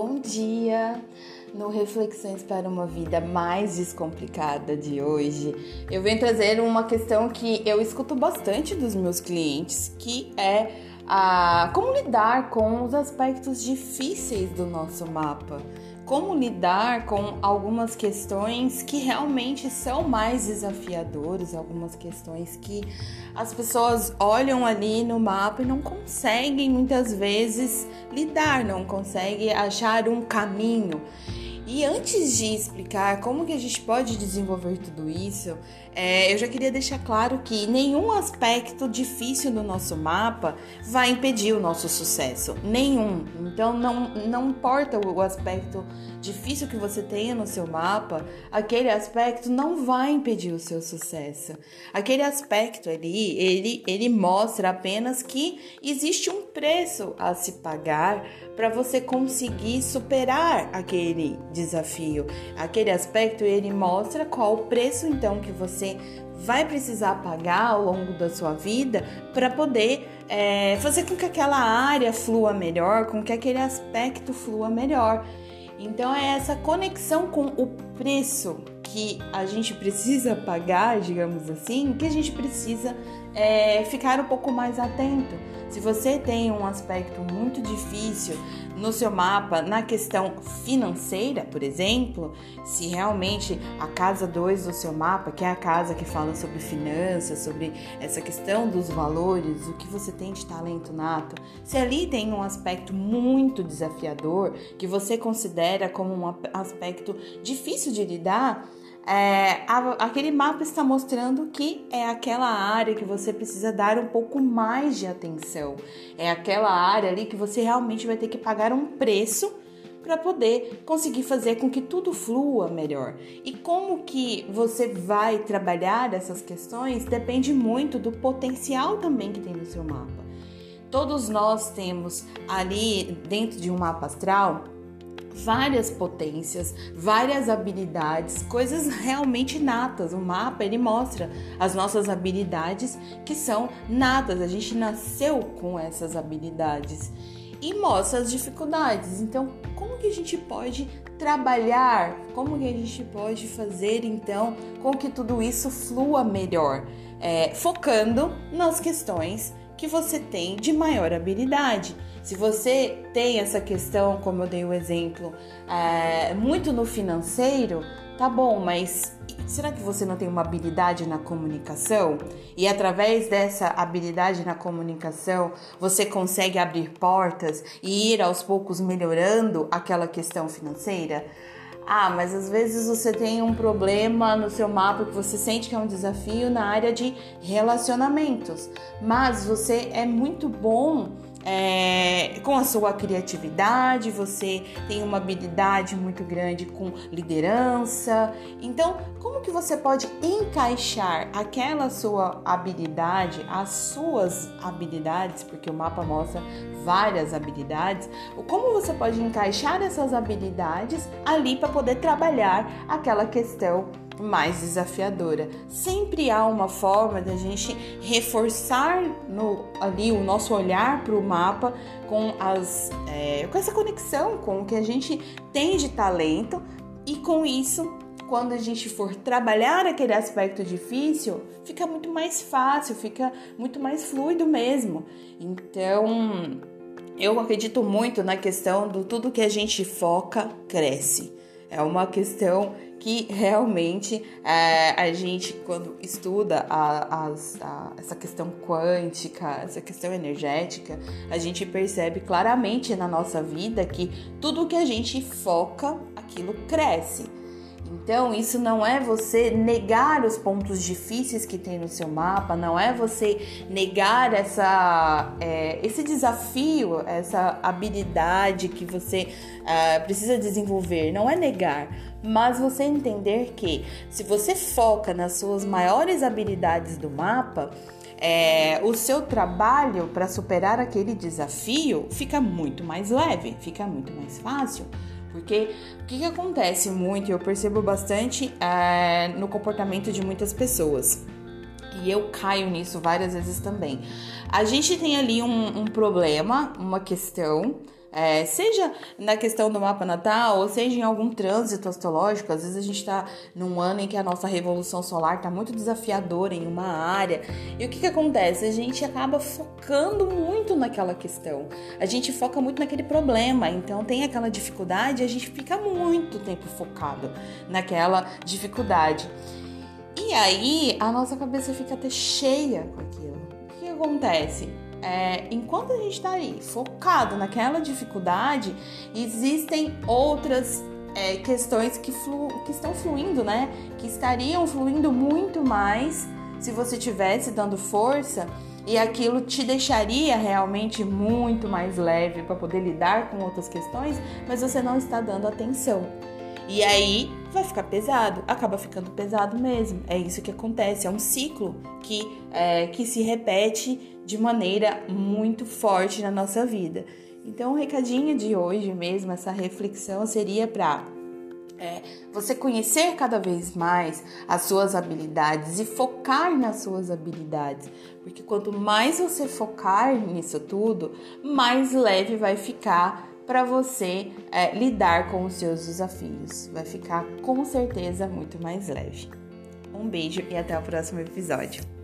Bom dia! No Reflexões para uma Vida Mais Descomplicada de hoje, eu venho trazer uma questão que eu escuto bastante dos meus clientes, que é a como lidar com os aspectos difíceis do nosso mapa como lidar com algumas questões que realmente são mais desafiadoras, algumas questões que as pessoas olham ali no mapa e não conseguem muitas vezes lidar, não conseguem achar um caminho. E antes de explicar como que a gente pode desenvolver tudo isso, é, eu já queria deixar claro que nenhum aspecto difícil do nosso mapa vai impedir o nosso sucesso. Nenhum. Então não, não importa o aspecto difícil que você tenha no seu mapa, aquele aspecto não vai impedir o seu sucesso. Aquele aspecto ali, ele, ele mostra apenas que existe um preço a se pagar para você conseguir superar aquele desafio. Aquele aspecto ele mostra qual o preço então que você vai precisar pagar ao longo da sua vida para poder é, fazer com que aquela área flua melhor, com que aquele aspecto flua melhor. Então é essa conexão com o preço que a gente precisa pagar, digamos assim, que a gente precisa é, ficar um pouco mais atento. Se você tem um aspecto muito difícil no seu mapa, na questão financeira, por exemplo, se realmente a casa 2 do seu mapa, que é a casa que fala sobre finanças, sobre essa questão dos valores, o que você tem de talento nato, se ali tem um aspecto muito desafiador, que você considera como um aspecto difícil de lidar, é, aquele mapa está mostrando que é aquela área que você precisa dar um pouco mais de atenção. É aquela área ali que você realmente vai ter que pagar um preço para poder conseguir fazer com que tudo flua melhor. E como que você vai trabalhar essas questões depende muito do potencial também que tem no seu mapa. Todos nós temos ali dentro de um mapa astral várias potências, várias habilidades, coisas realmente natas. O mapa ele mostra as nossas habilidades que são natas. A gente nasceu com essas habilidades e mostra as dificuldades. Então, como que a gente pode trabalhar? Como que a gente pode fazer então com que tudo isso flua melhor? É, focando nas questões que você tem de maior habilidade. Se você tem essa questão, como eu dei o exemplo, é, muito no financeiro, tá bom, mas será que você não tem uma habilidade na comunicação? E através dessa habilidade na comunicação, você consegue abrir portas e ir aos poucos melhorando aquela questão financeira? Ah, mas às vezes você tem um problema no seu mapa que você sente que é um desafio na área de relacionamentos, mas você é muito bom é, com a sua criatividade, você tem uma habilidade muito grande com liderança. Então, como que você pode encaixar aquela sua habilidade, as suas habilidades, porque o mapa mostra várias habilidades, como você pode encaixar essas habilidades ali para poder trabalhar aquela questão mais desafiadora. Sempre há uma forma da gente reforçar no, ali o nosso olhar para o mapa com, as, é, com essa conexão com o que a gente tem de talento e com isso quando a gente for trabalhar aquele aspecto difícil, fica muito mais fácil, fica muito mais fluido mesmo. Então, eu acredito muito na questão do tudo que a gente foca cresce. É uma questão que realmente é, a gente, quando estuda a, a, a, essa questão quântica, essa questão energética, a gente percebe claramente na nossa vida que tudo que a gente foca, aquilo cresce. Então, isso não é você negar os pontos difíceis que tem no seu mapa, não é você negar essa, é, esse desafio, essa habilidade que você é, precisa desenvolver, não é negar, mas você entender que se você foca nas suas maiores habilidades do mapa, é, o seu trabalho para superar aquele desafio fica muito mais leve, fica muito mais fácil. Porque o que, que acontece muito, eu percebo bastante é, no comportamento de muitas pessoas. E eu caio nisso várias vezes também. A gente tem ali um, um problema, uma questão, É, seja na questão do mapa natal, ou seja em algum trânsito astrológico, às vezes a gente está num ano em que a nossa revolução solar está muito desafiadora em uma área. E o que, que acontece? A gente acaba focando muito naquela questão, a gente foca muito naquele problema, então tem aquela dificuldade e a gente fica muito tempo focado naquela dificuldade. E aí a nossa cabeça fica até cheia com aquilo. O que acontece? É, enquanto a gente está aí focado naquela dificuldade, existem outras é, questões que, flu, que estão fluindo, né? Que estariam fluindo muito mais se você tivesse dando força e aquilo te deixaria realmente muito mais leve para poder lidar com outras questões, mas você não está dando atenção. E aí vai ficar pesado, acaba ficando pesado mesmo. É isso que acontece, é um ciclo que, é, que se repete de maneira muito forte na nossa vida. Então, o recadinho de hoje mesmo, essa reflexão seria para é, você conhecer cada vez mais as suas habilidades e focar nas suas habilidades, porque quanto mais você focar nisso tudo, mais leve vai ficar para você é, lidar com os seus desafios. Vai ficar com certeza muito mais leve. Um beijo e até o próximo episódio.